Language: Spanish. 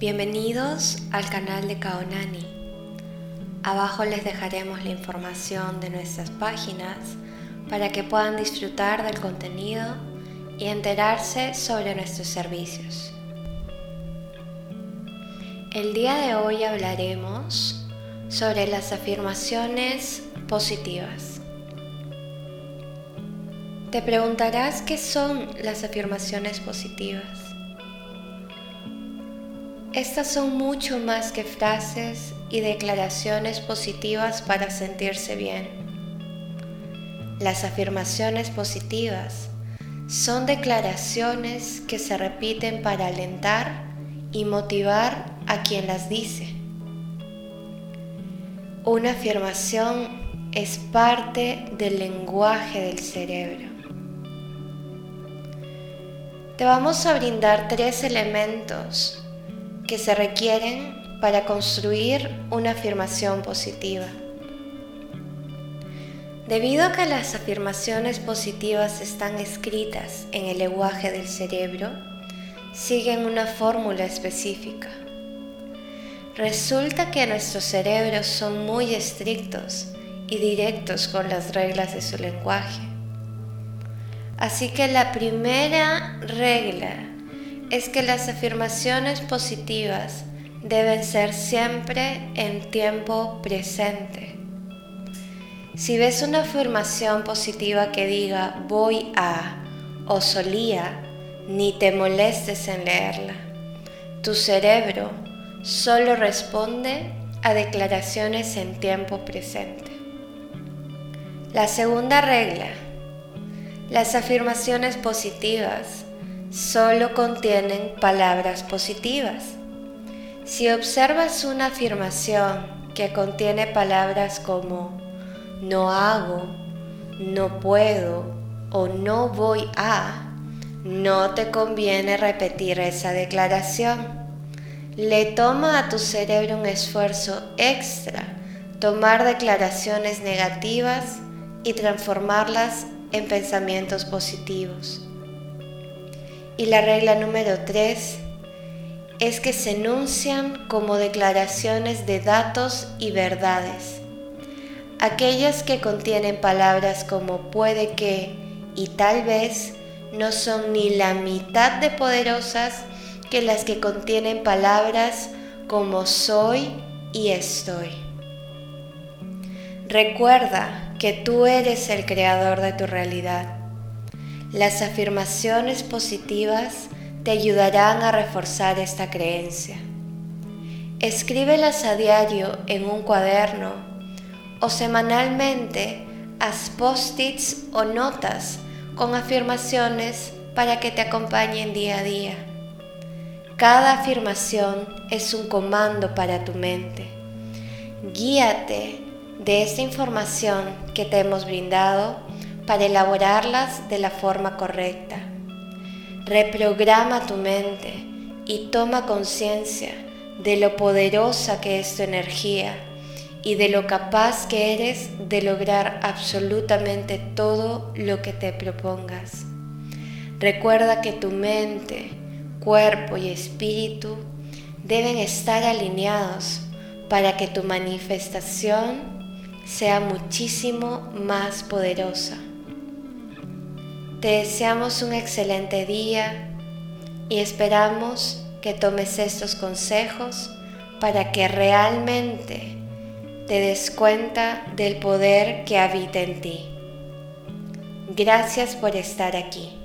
Bienvenidos al canal de Kaonani. Abajo les dejaremos la información de nuestras páginas para que puedan disfrutar del contenido y enterarse sobre nuestros servicios. El día de hoy hablaremos sobre las afirmaciones positivas. Te preguntarás qué son las afirmaciones positivas. Estas son mucho más que frases y declaraciones positivas para sentirse bien. Las afirmaciones positivas son declaraciones que se repiten para alentar y motivar a quien las dice. Una afirmación es parte del lenguaje del cerebro. Te vamos a brindar tres elementos que se requieren para construir una afirmación positiva. Debido a que las afirmaciones positivas están escritas en el lenguaje del cerebro, siguen una fórmula específica. Resulta que nuestros cerebros son muy estrictos y directos con las reglas de su lenguaje. Así que la primera regla es que las afirmaciones positivas deben ser siempre en tiempo presente. Si ves una afirmación positiva que diga voy a o solía, ni te molestes en leerla. Tu cerebro solo responde a declaraciones en tiempo presente. La segunda regla. Las afirmaciones positivas solo contienen palabras positivas. Si observas una afirmación que contiene palabras como no hago, no puedo o no voy a, no te conviene repetir esa declaración. Le toma a tu cerebro un esfuerzo extra tomar declaraciones negativas y transformarlas en pensamientos positivos. Y la regla número 3 es que se enuncian como declaraciones de datos y verdades. Aquellas que contienen palabras como puede que y tal vez no son ni la mitad de poderosas que las que contienen palabras como soy y estoy. Recuerda que tú eres el creador de tu realidad. Las afirmaciones positivas te ayudarán a reforzar esta creencia. Escríbelas a diario en un cuaderno o semanalmente haz post-its o notas con afirmaciones para que te acompañen día a día. Cada afirmación es un comando para tu mente. Guíate de esta información que te hemos brindado para elaborarlas de la forma correcta. Reprograma tu mente y toma conciencia de lo poderosa que es tu energía y de lo capaz que eres de lograr absolutamente todo lo que te propongas. Recuerda que tu mente, cuerpo y espíritu deben estar alineados para que tu manifestación sea muchísimo más poderosa. Te deseamos un excelente día y esperamos que tomes estos consejos para que realmente te des cuenta del poder que habita en ti. Gracias por estar aquí.